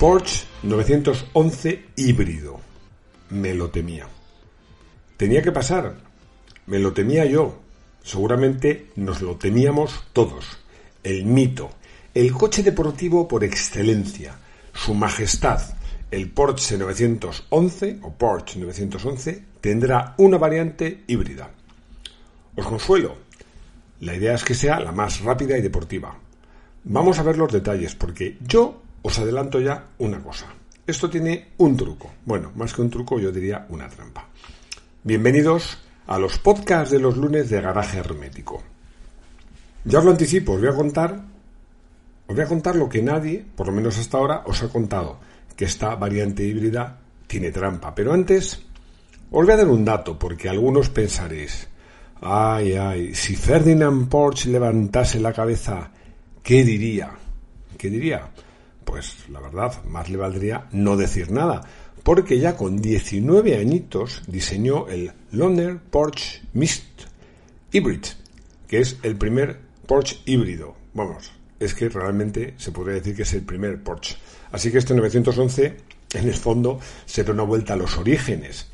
Porsche 911 híbrido. Me lo temía. Tenía que pasar. Me lo temía yo. Seguramente nos lo temíamos todos. El mito. El coche deportivo por excelencia. Su majestad. El Porsche 911 o Porsche 911 tendrá una variante híbrida. Os consuelo. La idea es que sea la más rápida y deportiva. Vamos a ver los detalles porque yo os adelanto ya una cosa. Esto tiene un truco. Bueno, más que un truco, yo diría una trampa. Bienvenidos a los podcasts de los lunes de Garaje Hermético. Ya os lo anticipo, os voy a contar, os voy a contar lo que nadie, por lo menos hasta ahora, os ha contado, que esta variante híbrida tiene trampa. Pero antes, os voy a dar un dato, porque algunos pensaréis, ay, ay, si Ferdinand Porsche levantase la cabeza, ¿qué diría? ¿Qué diría? Pues la verdad, más le valdría no decir nada, porque ya con 19 añitos diseñó el Loner Porsche Mist Hybrid, que es el primer Porsche híbrido. Vamos, es que realmente se podría decir que es el primer Porsche. Así que este 911, en el fondo, será una vuelta a los orígenes.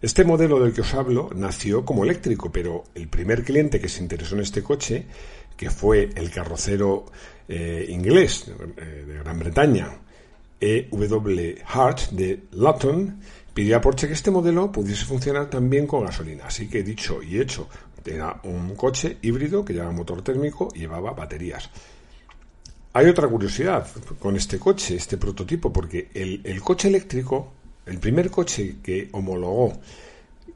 Este modelo del que os hablo nació como eléctrico, pero el primer cliente que se interesó en este coche, que fue el carrocero eh, inglés eh, de Gran Bretaña, E.W. Hart de Lutton, pidió a Porsche que este modelo pudiese funcionar también con gasolina. Así que dicho y hecho, tenía un coche híbrido que llevaba motor térmico y llevaba baterías. Hay otra curiosidad con este coche, este prototipo, porque el, coche eléctrico, el primer coche que homologó,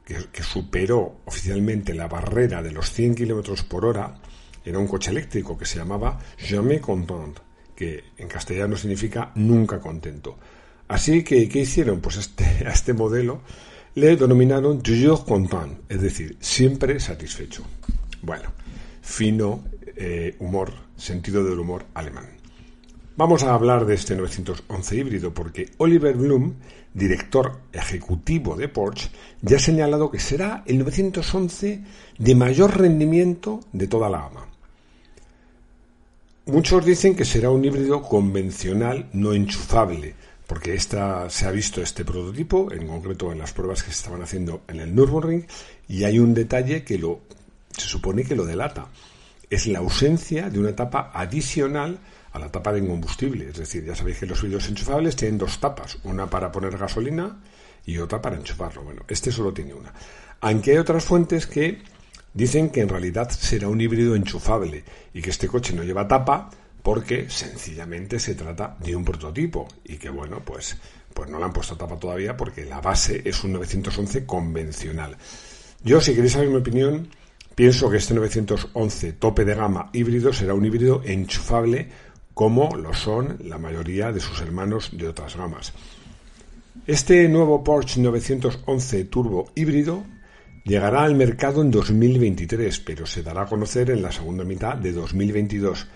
que, superó oficialmente la barrera de los 100 kilómetros por hora, era un coche eléctrico que se llamaba Jamais Content, que en castellano significa nunca contento. Así que, ¿qué hicieron? Pues este, a este modelo le denominaron Toujours Content, es decir, siempre satisfecho. Bueno, fino eh, humor, sentido del humor alemán. Vamos a hablar de este 911 híbrido porque Oliver Bloom, director ejecutivo de Porsche, ya ha señalado que será el 911 de mayor rendimiento de toda la gama. Muchos dicen que será un híbrido convencional no enchufable, porque esta, se ha visto este prototipo, en concreto en las pruebas que se estaban haciendo en el Nürburgring, y hay un detalle que lo, se supone que lo delata. Es la ausencia de una tapa adicional a la tapa de combustible. Es decir, ya sabéis que los híbridos enchufables tienen dos tapas, una para poner gasolina y otra para enchufarlo. Bueno, este solo tiene una. Aunque hay otras fuentes que Dicen que en realidad será un híbrido enchufable y que este coche no lleva tapa porque sencillamente se trata de un prototipo y que bueno, pues, pues no le han puesto tapa todavía porque la base es un 911 convencional. Yo, si queréis saber mi opinión, pienso que este 911 tope de gama híbrido será un híbrido enchufable como lo son la mayoría de sus hermanos de otras gamas. Este nuevo Porsche 911 Turbo híbrido Llegará al mercado en 2023, pero se dará a conocer en la segunda mitad de 2022.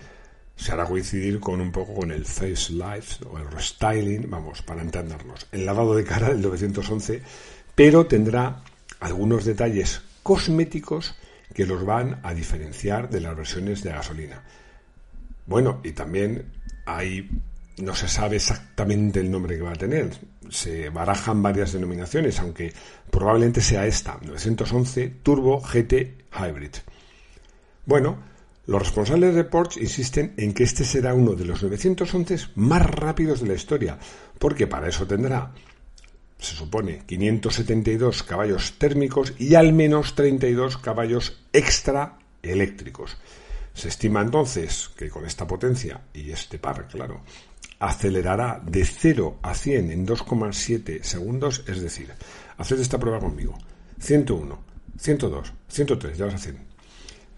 Se hará coincidir con un poco con el face life o el restyling, vamos, para entendernos, el lavado de cara del 911, pero tendrá algunos detalles cosméticos que los van a diferenciar de las versiones de gasolina. Bueno, y también hay no se sabe exactamente el nombre que va a tener. Se barajan varias denominaciones, aunque probablemente sea esta, 911 Turbo GT Hybrid. Bueno, los responsables de Porsche insisten en que este será uno de los 911 más rápidos de la historia, porque para eso tendrá, se supone, 572 caballos térmicos y al menos 32 caballos extra eléctricos. Se estima entonces que con esta potencia y este par, claro, acelerará de 0 a 100 en 2,7 segundos, es decir, haced esta prueba conmigo. 101, 102, 103, ya vas a 100.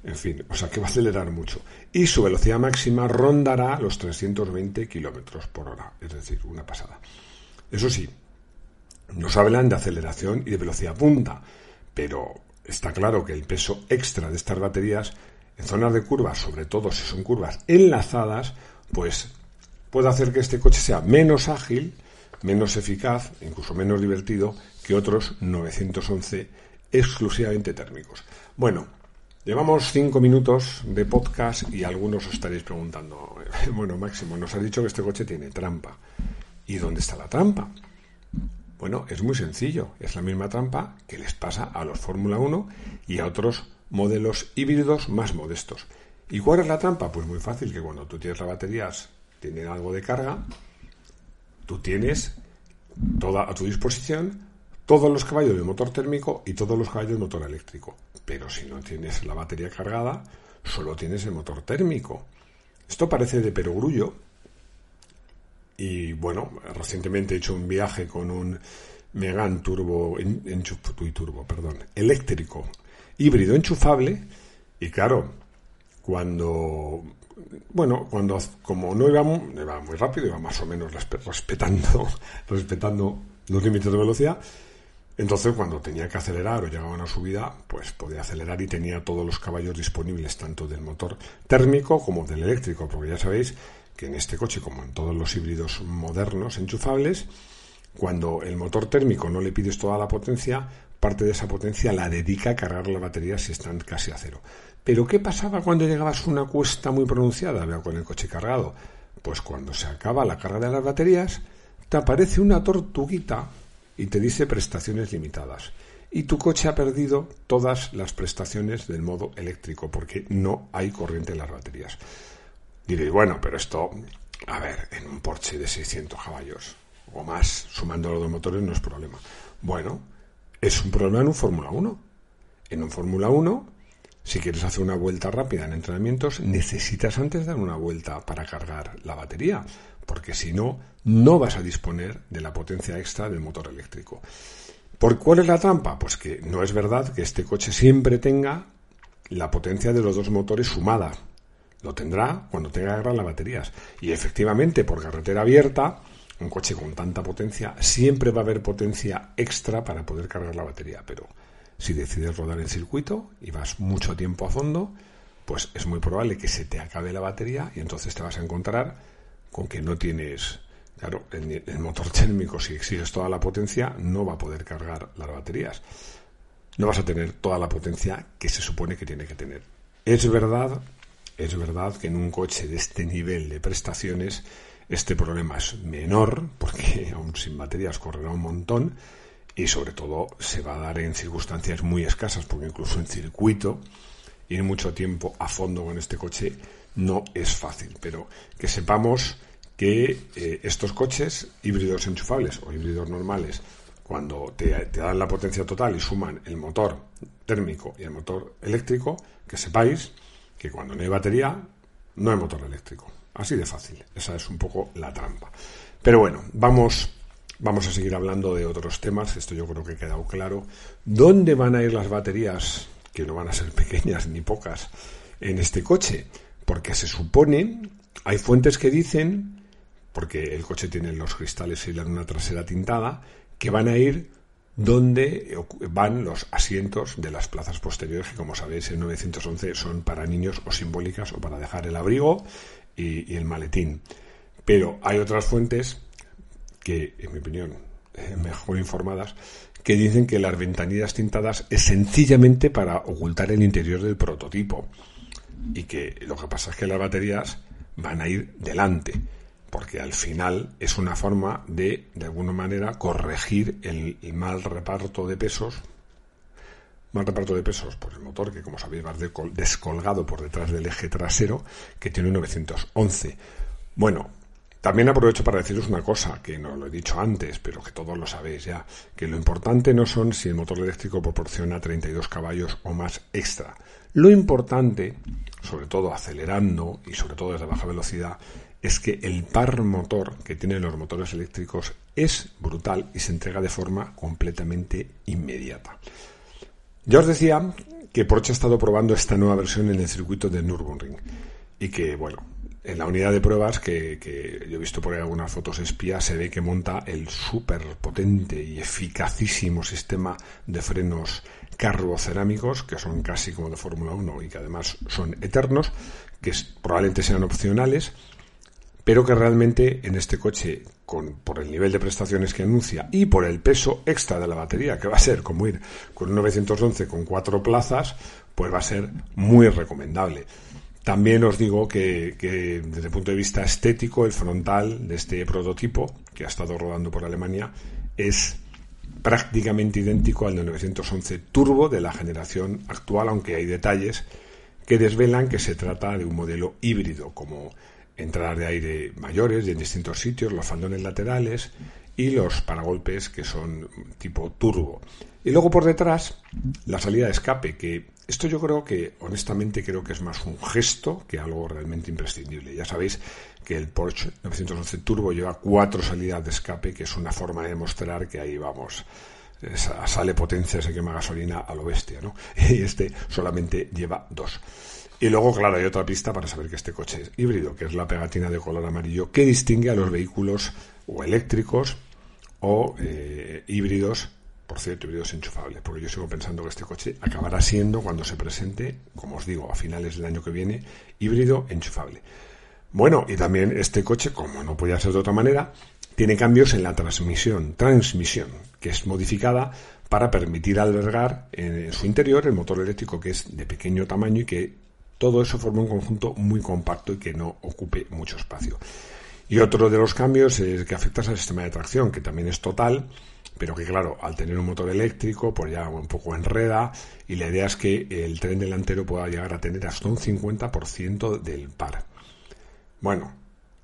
En fin, o sea que va a acelerar mucho. Y su velocidad máxima rondará los 320 kilómetros por hora, es decir, una pasada. Eso sí, nos hablan de aceleración y de velocidad punta, pero está claro que el peso extra de estas baterías en zonas de curvas, sobre todo si son curvas enlazadas, pues puede hacer que este coche sea menos ágil, menos eficaz, incluso menos divertido que otros 911 exclusivamente térmicos. Bueno, llevamos cinco minutos de podcast y algunos os estaréis preguntando, bueno, Máximo, nos ha dicho que este coche tiene trampa. ¿Y dónde está la trampa? Bueno, es muy sencillo, es la misma trampa que les pasa a los Fórmula 1 y a otros modelos híbridos más modestos. ¿Y cuál es la trampa? Pues muy fácil, que cuando tú tienes las baterías, tienen algo de carga, tú tienes toda a tu disposición todos los caballos del motor térmico y todos los caballos del motor eléctrico. Pero si no tienes la batería cargada, solo tienes el motor térmico. Esto parece de perogrullo. Y bueno, recientemente he hecho un viaje con un Megan turbo, turbo, perdón, eléctrico, híbrido enchufable. Y claro, cuando bueno, cuando como no iba, iba muy rápido, iba más o menos respetando, respetando los límites de velocidad, entonces cuando tenía que acelerar o llegaba a una subida, pues podía acelerar y tenía todos los caballos disponibles, tanto del motor térmico como del eléctrico, porque ya sabéis que en este coche, como en todos los híbridos modernos enchufables, cuando el motor térmico no le pides toda la potencia, parte de esa potencia la dedica a cargar la batería si están casi a cero. Pero ¿qué pasaba cuando llegabas a una cuesta muy pronunciada, veo con el coche cargado? Pues cuando se acaba la carga de las baterías, te aparece una tortuguita y te dice prestaciones limitadas. Y tu coche ha perdido todas las prestaciones del modo eléctrico porque no hay corriente en las baterías. Diréis, bueno, pero esto, a ver, en un Porsche de 600 caballos o más, sumando los dos motores, no es problema. Bueno, es un problema en un Fórmula 1. En un Fórmula 1 si quieres hacer una vuelta rápida en entrenamientos, necesitas antes dar una vuelta para cargar la batería, porque si no, no vas a disponer de la potencia extra del motor eléctrico. ¿Por cuál es la trampa? Pues que no es verdad que este coche siempre tenga la potencia de los dos motores sumada. Lo tendrá cuando tenga que las baterías. Y efectivamente, por carretera abierta, un coche con tanta potencia, siempre va a haber potencia extra para poder cargar la batería. Pero si decides rodar en circuito y vas mucho tiempo a fondo, pues es muy probable que se te acabe la batería y entonces te vas a encontrar con que no tienes, claro, el, motor térmico, si exiges toda la potencia, no va a poder cargar las baterías. No vas a tener toda la potencia que se supone que tiene que tener. Es verdad, es verdad que en un coche de este nivel de prestaciones este problema es menor, porque aún sin baterías correrá un montón, y sobre todo se va a dar en circunstancias muy escasas, porque incluso en circuito ir mucho tiempo a fondo con este coche no es fácil. Pero que sepamos que eh, estos coches híbridos enchufables o híbridos normales, cuando te, te, dan la potencia total y suman el motor térmico y el motor eléctrico, que sepáis que cuando no hay batería no hay motor eléctrico. Así de fácil. Esa es un poco la trampa. Pero bueno, vamos Vamos a seguir hablando de otros temas, esto yo creo que ha quedado claro. ¿Dónde van a ir las baterías, que no van a ser pequeñas ni pocas, en este coche? Porque se supone, hay fuentes que dicen, porque el coche tiene los cristales y la luna trasera tintada, que van a ir donde van los asientos de las plazas posteriores, que como sabéis en 911 son para niños o simbólicas o para dejar el abrigo y, y el maletín. Pero hay otras fuentes que, en mi opinión, eh, mejor informadas, que dicen que las ventanillas tintadas es sencillamente para ocultar el interior del prototipo y que lo que pasa es que las baterías van a ir delante porque al final es una forma de, de alguna manera, corregir el, mal reparto de pesos mal reparto de pesos por el motor, que como sabéis va descolgado por detrás del eje trasero, que tiene un 911. Bueno, también aprovecho para deciros una cosa, que no lo he dicho antes, pero que todos lo sabéis ya, que lo importante no son si el motor eléctrico proporciona 32 caballos o más extra. Lo importante, sobre todo acelerando y sobre todo desde baja velocidad, es que el par motor que tienen los motores eléctricos es brutal y se entrega de forma completamente inmediata. Ya os decía que Porsche ha estado probando esta nueva versión en el circuito de Nürburgring y que, bueno, en la unidad de pruebas que, yo he visto por ahí algunas fotos espías se ve que monta el súper potente y eficacísimo sistema de frenos carbocerámicos que son casi como de Fórmula 1 y que además son eternos que probablemente sean opcionales pero que realmente en este coche, con, por el nivel de prestaciones que anuncia y por el peso extra de la batería, que va a ser como ir con un 911 con cuatro plazas, pues va a ser muy recomendable. También os digo que, desde el punto de vista estético, el frontal de este prototipo, que ha estado rodando por Alemania, es prácticamente idéntico al de 911 Turbo de la generación actual, aunque hay detalles que desvelan que se trata de un modelo híbrido, como entradas de aire mayores y en distintos sitios, los faldones laterales y los paragolpes que son tipo turbo. Y luego por detrás la salida de escape, que esto yo creo que honestamente creo que es más un gesto que algo realmente imprescindible. Ya sabéis que el Porsche 911 Turbo lleva cuatro salidas de escape, que es una forma de demostrar que ahí vamos. sale potencia, se quema gasolina a lo bestia, ¿no? Y este solamente lleva dos. Y luego, claro, hay otra pista para saber que este coche es híbrido, que es la pegatina de color amarillo que distingue a los vehículos o eléctricos o eh, híbridos, por cierto, híbridos enchufables, porque yo sigo pensando que este coche acabará siendo, cuando se presente, como os digo, a finales del año que viene, híbrido enchufable. Bueno, y también este coche, como no podía ser de otra manera, tiene cambios en la transmisión, transmisión, que es modificada para permitir albergar en su interior el motor eléctrico que es de pequeño tamaño y que todo eso forma un conjunto muy compacto y que no ocupe mucho espacio. Y otro de los cambios es que afecta al sistema de tracción, que también es total, pero que claro, al tener un motor eléctrico, pues ya un poco enreda, y la idea es que el tren delantero pueda llegar a tener hasta un 50% del par. Bueno,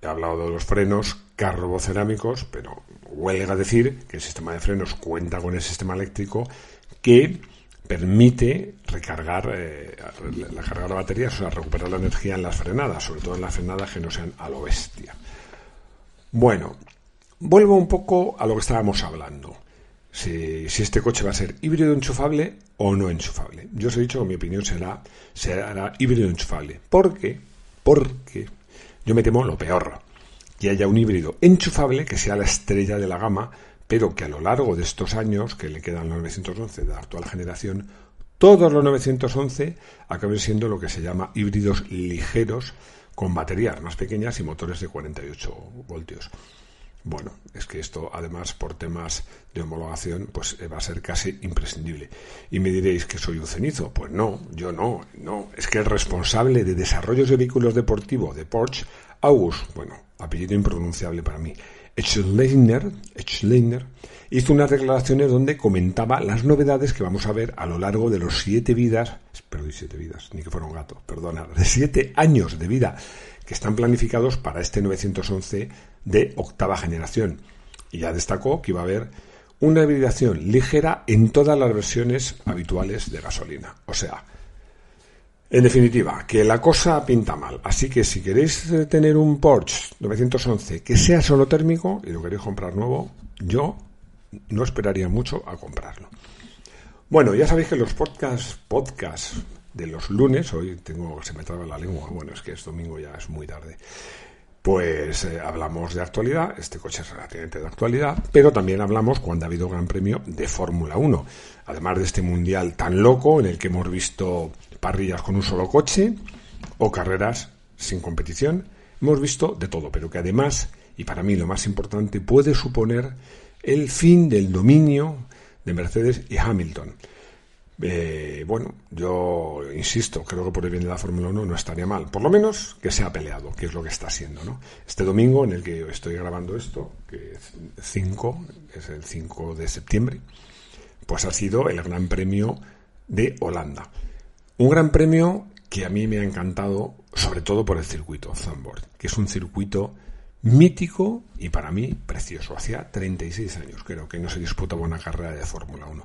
he hablado de los frenos carbocerámicos, pero huelga decir que el sistema de frenos cuenta con el sistema eléctrico que permite recargar eh, la carga de la batería, o sea, recuperar la energía en las frenadas, sobre todo en las frenadas que no sean a lo bestia. Bueno, vuelvo un poco a lo que estábamos hablando. Si, este coche va a ser híbrido enchufable o no enchufable. Yo os he dicho que mi opinión será, será híbrido enchufable. ¿Por qué? Porque yo me temo lo peor. Que haya un híbrido enchufable que sea la estrella de la gama pero que a lo largo de estos años que le quedan los 911 de la actual generación, todos los 911 acaben siendo lo que se llama híbridos ligeros con baterías más pequeñas y motores de 48 voltios. Bueno, es que esto además por temas de homologación pues eh, va a ser casi imprescindible. Y me diréis que soy un cenizo. Pues no, yo no, no. Es que el responsable de desarrollos de vehículos deportivos de Porsche, August, bueno, apellido impronunciable para mí, Schleiner, hizo unas declaraciones donde comentaba las novedades que vamos a ver a lo largo de los siete vidas, perdón, siete vidas, ni que fuera un gato, perdona, de siete años de vida que están planificados para este 911 de octava generación. Y ya destacó que iba a haber una hibridación ligera en todas las versiones habituales de gasolina. O sea, en definitiva, que la cosa pinta mal. Así que si queréis eh, tener un Porsche 911 que sea solo térmico y lo queréis comprar nuevo, yo no esperaría mucho a comprarlo. Bueno, ya sabéis que los podcasts podcast de los lunes, hoy tengo, se me traba la lengua, bueno, es que es domingo, ya es muy tarde. Pues eh, hablamos de actualidad, este coche es relativamente de actualidad, pero también hablamos cuando ha habido Gran Premio de Fórmula 1. Además de este mundial tan loco en el que hemos visto parrillas con un solo coche o carreras sin competición. Hemos visto de todo, pero que además, y para mí lo más importante, puede suponer el fin del dominio de Mercedes y Hamilton. Eh, bueno, yo insisto, creo que por el bien de la Fórmula 1 no estaría mal, por lo menos que sea peleado, que es lo que está haciendo. ¿no? Este domingo en el que estoy grabando esto, que es 5, es el 5 de septiembre, pues ha sido el Gran Premio de Holanda. Un gran premio que a mí me ha encantado, sobre todo por el circuito Zandvoort, que es un circuito mítico y para mí precioso. Hacía 36 años creo que no se disputaba una carrera de Fórmula 1.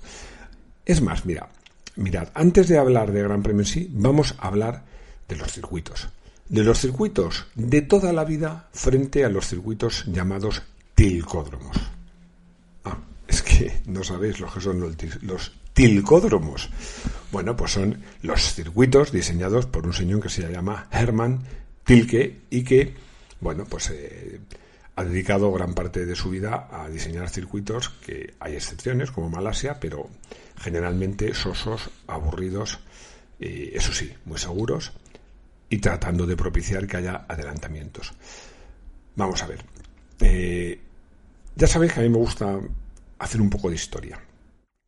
Es más, mira, mirad, antes de hablar de Gran Premio en sí, vamos a hablar de los circuitos. De los circuitos de toda la vida frente a los circuitos llamados tilcódromos. Ah, es que no sabéis lo que son los tilcódromos. Bueno, pues son los circuitos diseñados por un señor que se llama Hermann Tilke y que, bueno, pues eh, ha dedicado gran parte de su vida a diseñar circuitos que hay excepciones, como Malasia, pero generalmente sosos, aburridos, y eso sí, muy seguros y tratando de propiciar que haya adelantamientos. Vamos a ver. Eh, ya sabéis que a mí me gusta hacer un poco de historia.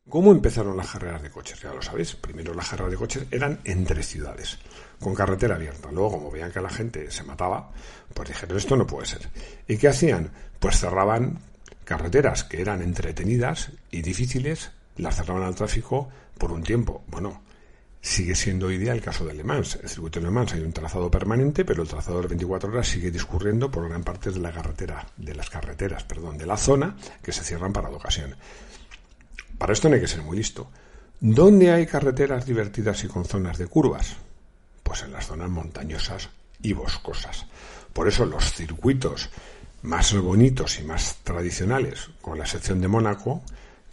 ¿Cómo empezaron las carreras de coches? Ya lo sabéis. Primero las carreras de coches eran entre ciudades, con carretera abierta. Luego, como veían que la gente se mataba, pues dijeron, esto no puede ser. ¿Y qué hacían? Pues cerraban carreteras que eran entretenidas y difíciles, las cerraban al tráfico por un tiempo. Bueno, sigue siendo hoy día el caso de Le Mans. El circuito de Le Mans hay un trazado permanente, pero el trazado de 24 horas sigue discurriendo por gran parte de la carretera, de las carreteras, perdón, de la zona que se cierran para la ocasión. Para esto no hay que ser muy listo. ¿Dónde hay carreteras divertidas y con zonas de curvas? Pues en las zonas montañosas y boscosas. Por eso los circuitos más bonitos y más tradicionales, con la excepción de Mónaco,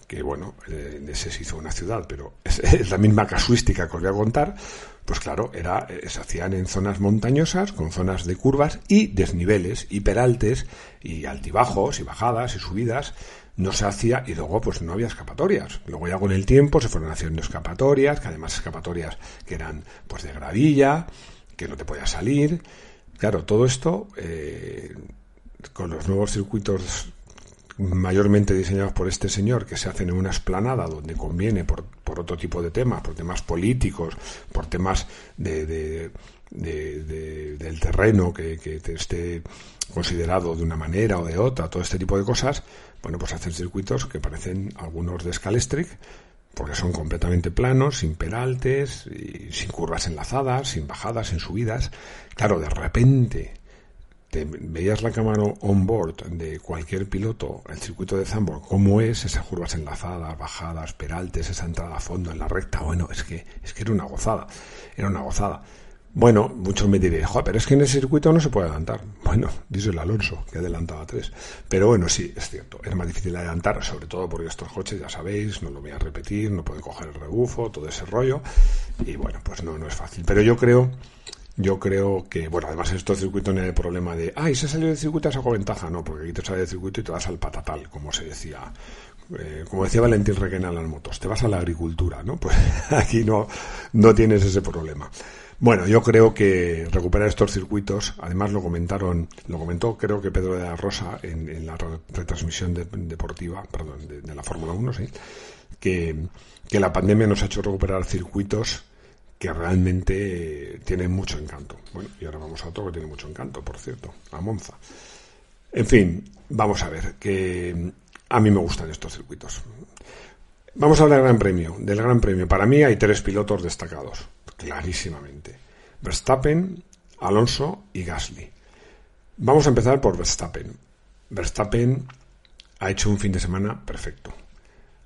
que bueno, eh, ese se hizo una ciudad, pero es, la misma casuística que os voy a contar, pues claro, era, eh, se hacían en zonas montañosas, con zonas de curvas y desniveles y peraltes y altibajos y bajadas y subidas, no se hacía y luego pues no había escapatorias. Luego ya con el tiempo se fueron haciendo escapatorias, que además escapatorias que eran pues de gravilla, que no te podía salir. Claro, todo esto eh, con los nuevos circuitos mayormente diseñados por este señor, que se hacen en una esplanada donde conviene por, por otro tipo de temas, por temas políticos, por temas de, del terreno que, que esté considerado de una manera o de otra, todo este tipo de cosas, bueno, pues hacen circuitos que parecen algunos de Scalestric, porque son completamente planos, sin peraltes, y sin curvas enlazadas, sin bajadas, sin subidas. Claro, de repente te veías la cámara on board de cualquier piloto, el circuito de Zambor, cómo es esas curvas enlazadas, bajadas, peraltes, esa entrada a fondo en la recta, bueno, es que, es que era una gozada, era una gozada. Bueno, muchos me diréis, joder, pero es que en ese circuito no se puede adelantar. Bueno, dice el Alonso, que adelantaba tres. Pero bueno, sí, es cierto, es más difícil adelantar, sobre todo porque estos coches, ya sabéis, no lo voy a repetir, no pueden coger el rebufo, todo ese rollo. Y bueno, pues no, no es fácil. Pero yo creo yo creo que, bueno, además en estos circuitos no hay problema de, ay, se salió del circuito y sacó ventaja, no, porque aquí te sale del circuito y te vas al patatal, como se decía, eh, como decía Valentín Requena en las motos, te vas a la agricultura, ¿no? Pues aquí no, no tienes ese problema. Bueno, yo creo que recuperar estos circuitos, además lo comentaron, lo comentó creo que Pedro de la Rosa en, la retransmisión deportiva, perdón, de, de la Fórmula 1, sí, que, que la pandemia nos ha hecho recuperar circuitos que realmente tiene mucho encanto. Bueno, y ahora vamos a otro que tiene mucho encanto, por cierto, a Monza. En fin, vamos a ver, que a mí me gustan estos circuitos. Vamos a hablar del Gran Premio. Del Gran Premio, para mí hay tres pilotos destacados, clarísimamente. Verstappen, Alonso y Gasly. Vamos a empezar por Verstappen. Verstappen ha hecho un fin de semana perfecto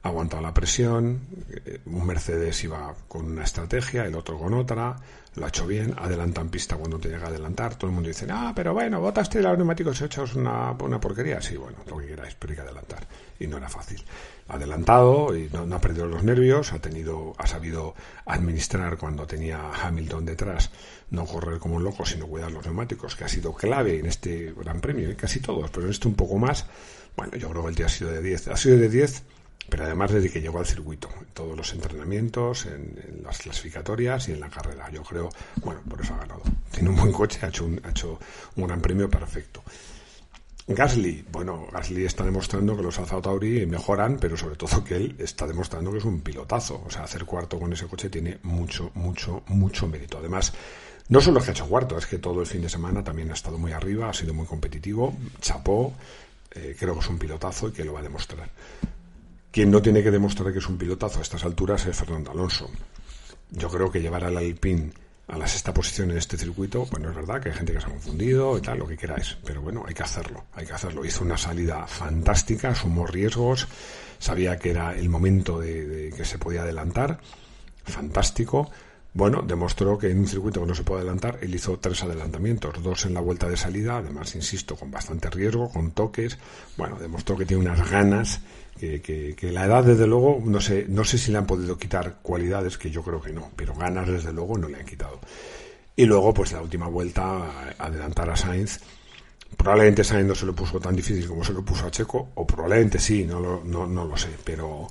ha aguantado la presión, eh, un Mercedes iba con una estrategia, el otro con otra, lo ha hecho bien, adelanta en pista cuando llega a adelantar, todo el mundo dice, ah, pero bueno, botaste los neumáticos hechos una, una porquería, sí, bueno, lo que queráis, pero hay que adelantar, y no era fácil. Adelantado y no, ha perdido los nervios, ha tenido, ha sabido administrar cuando tenía Hamilton detrás, no correr como un loco, sino cuidar los neumáticos, que ha sido clave en este Gran Premio, ¿eh? casi todos, pero en este un poco más, bueno, yo creo que el día ha sido de 10, ha sido de 10 pero además desde que llegó al circuito, en todos los entrenamientos, en, las clasificatorias y en la carrera. Yo creo, bueno, por eso ha ganado. Tiene un buen coche, ha hecho un, ha hecho un gran premio perfecto. Gasly, bueno, Gasly está demostrando que los Alfa Tauri mejoran, pero sobre todo que él está demostrando que es un pilotazo. O sea, hacer cuarto con ese coche tiene mucho, mucho, mucho mérito. Además, no solo es que ha hecho cuarto, es que todo el fin de semana también ha estado muy arriba, ha sido muy competitivo, chapó, eh, creo que es un pilotazo y que lo va a demostrar. Quien no tiene que demostrar que es un pilotazo a estas alturas es Fernando Alonso. Yo creo que llevar al Alpine a la sexta posición en este circuito, bueno, es verdad que hay gente que se ha confundido y tal, lo que queráis, pero bueno, hay que hacerlo, hay que hacerlo. Hizo una salida fantástica, sumó riesgos, sabía que era el momento de, que se podía adelantar, fantástico, bueno, demostró que en un circuito que no se puede adelantar, él hizo tres adelantamientos, dos en la vuelta de salida, además, insisto, con bastante riesgo, con toques. Bueno, demostró que tiene unas ganas, que, la edad, desde luego, no sé, no sé si le han podido quitar cualidades, que yo creo que no, pero ganas, desde luego, no le han quitado. Y luego, pues la última vuelta, adelantar a Sainz. Probablemente Sainz no se lo puso tan difícil como se lo puso a Checo, o probablemente sí, no lo, no, no lo sé, pero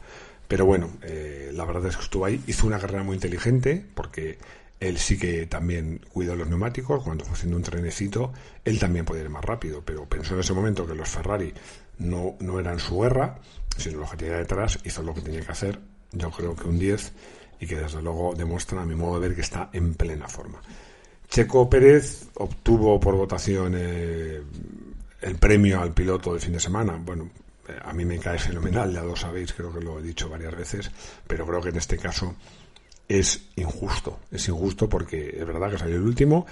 pero bueno, eh, la verdad es que estuvo ahí, hizo una carrera muy inteligente, porque él sí que también cuidó los neumáticos, cuando fue haciendo un trenecito, él también podía ir más rápido, pero pensó en ese momento que los Ferrari no, no eran su guerra, sino lo que tenía detrás, hizo lo que tenía que hacer, yo creo que un 10, y que desde luego demuestra a mi modo de ver que está en plena forma. Checo Pérez obtuvo por votación eh, el premio al piloto de fin de semana. Bueno, a mí me cae fenomenal, ya lo sabéis, creo que lo he dicho varias veces, pero creo que en este caso es injusto. Es injusto porque es verdad que salió el último,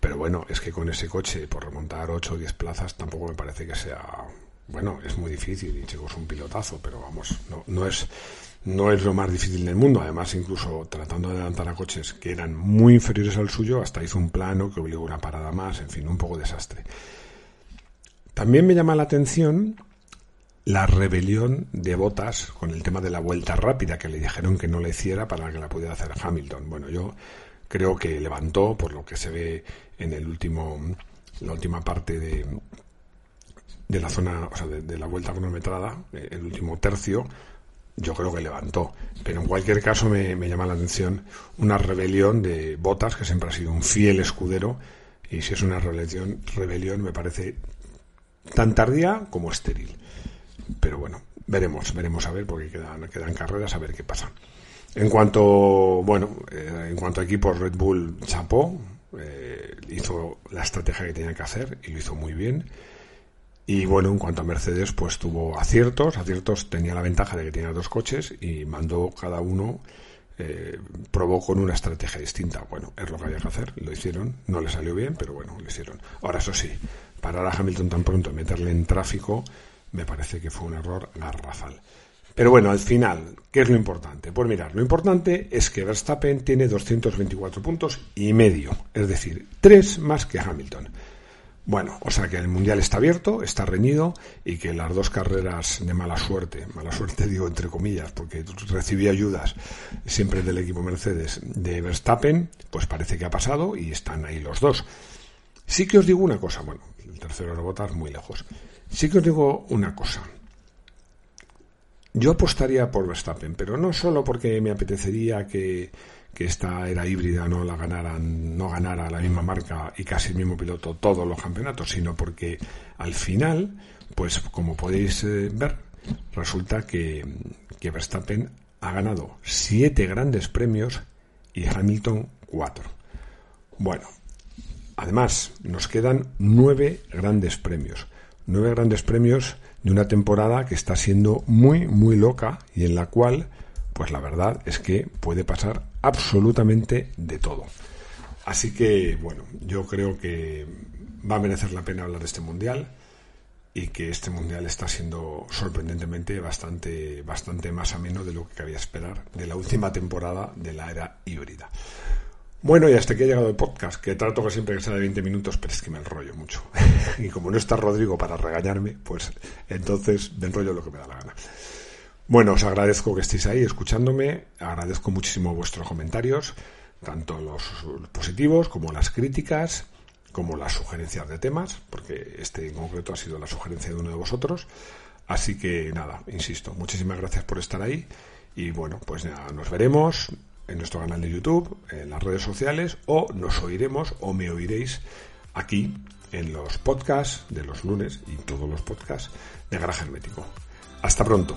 pero bueno, es que con ese coche, por remontar 8 o 10 plazas, tampoco me parece que sea. Bueno, es muy difícil y Checo es un pilotazo, pero vamos, no, no, es, no es lo más difícil del mundo. Además, incluso tratando de adelantar a coches que eran muy inferiores al suyo, hasta hizo un plano que obligó una parada más, en fin, un poco desastre. También me llama la atención la rebelión de Botas con el tema de la vuelta rápida que le dijeron que no le hiciera para que la pudiera hacer Hamilton. Bueno, yo creo que levantó, por lo que se ve en el último, la última parte de, de la zona, o sea, de, la vuelta cronometrada, eh, el último tercio, yo creo que levantó. Pero en cualquier caso me, me, llama la atención una rebelión de Botas, que siempre ha sido un fiel escudero, y si es una rebelión, rebelión me parece tan tardía como estéril pero bueno, veremos, veremos a ver, porque quedan, quedan carreras, a ver qué pasa. En cuanto, bueno, eh, en cuanto a equipos, Red Bull chapó, eh, hizo la estrategia que tenía que hacer y lo hizo muy bien. Y bueno, en cuanto a Mercedes, pues tuvo aciertos, aciertos tenía la ventaja de que tenía dos coches y mandó cada uno, eh, probó con una estrategia distinta. Bueno, es lo que había que hacer, lo hicieron, no le salió bien, pero bueno, lo hicieron. Ahora, eso sí, parar a Hamilton tan pronto, meterle en tráfico, me parece que fue un error garrafal. Pero bueno, al final, ¿qué es lo importante? Pues mirar, lo importante es que Verstappen tiene 224 puntos y medio, es decir, tres más que Hamilton. Bueno, o sea que el Mundial está abierto, está reñido y que las dos carreras de mala suerte, mala suerte digo entre comillas, porque recibí ayudas siempre del equipo Mercedes de Verstappen, pues parece que ha pasado y están ahí los dos. Sí que os digo una cosa, bueno, el tercero de botas muy lejos. Sí que os digo una cosa. Yo apostaría por Verstappen, pero no solo porque me apetecería que, esta era híbrida no la ganaran, no ganara la misma marca y casi el mismo piloto todos los campeonatos, sino porque al final, pues como podéis eh, ver, resulta que, que Verstappen ha ganado siete grandes premios y Hamilton cuatro. Bueno, además nos quedan nueve grandes premios nueve grandes premios de una temporada que está siendo muy, muy loca y en la cual, pues la verdad es que puede pasar absolutamente de todo. Así que, bueno, yo creo que va a merecer la pena hablar de este mundial y que este mundial está siendo sorprendentemente bastante, bastante más ameno de lo que cabía esperar de la última temporada de la era híbrida. Bueno, y hasta aquí ha llegado el podcast, que trato que siempre que sea de 20 minutos, pero es que me enrollo mucho. y como no está Rodrigo para regañarme, pues entonces me enrollo lo que me da la gana. Bueno, os agradezco que estéis ahí escuchándome, agradezco muchísimo vuestros comentarios, tanto los positivos como las críticas, como las sugerencias de temas, porque este en concreto ha sido la sugerencia de uno de vosotros. Así que nada, insisto, muchísimas gracias por estar ahí y bueno, pues ya nos veremos en nuestro canal de YouTube, en las redes sociales, o nos oiremos o me oiréis aquí en los podcasts de los lunes y todos los podcasts de Garaje Hermético. Hasta pronto.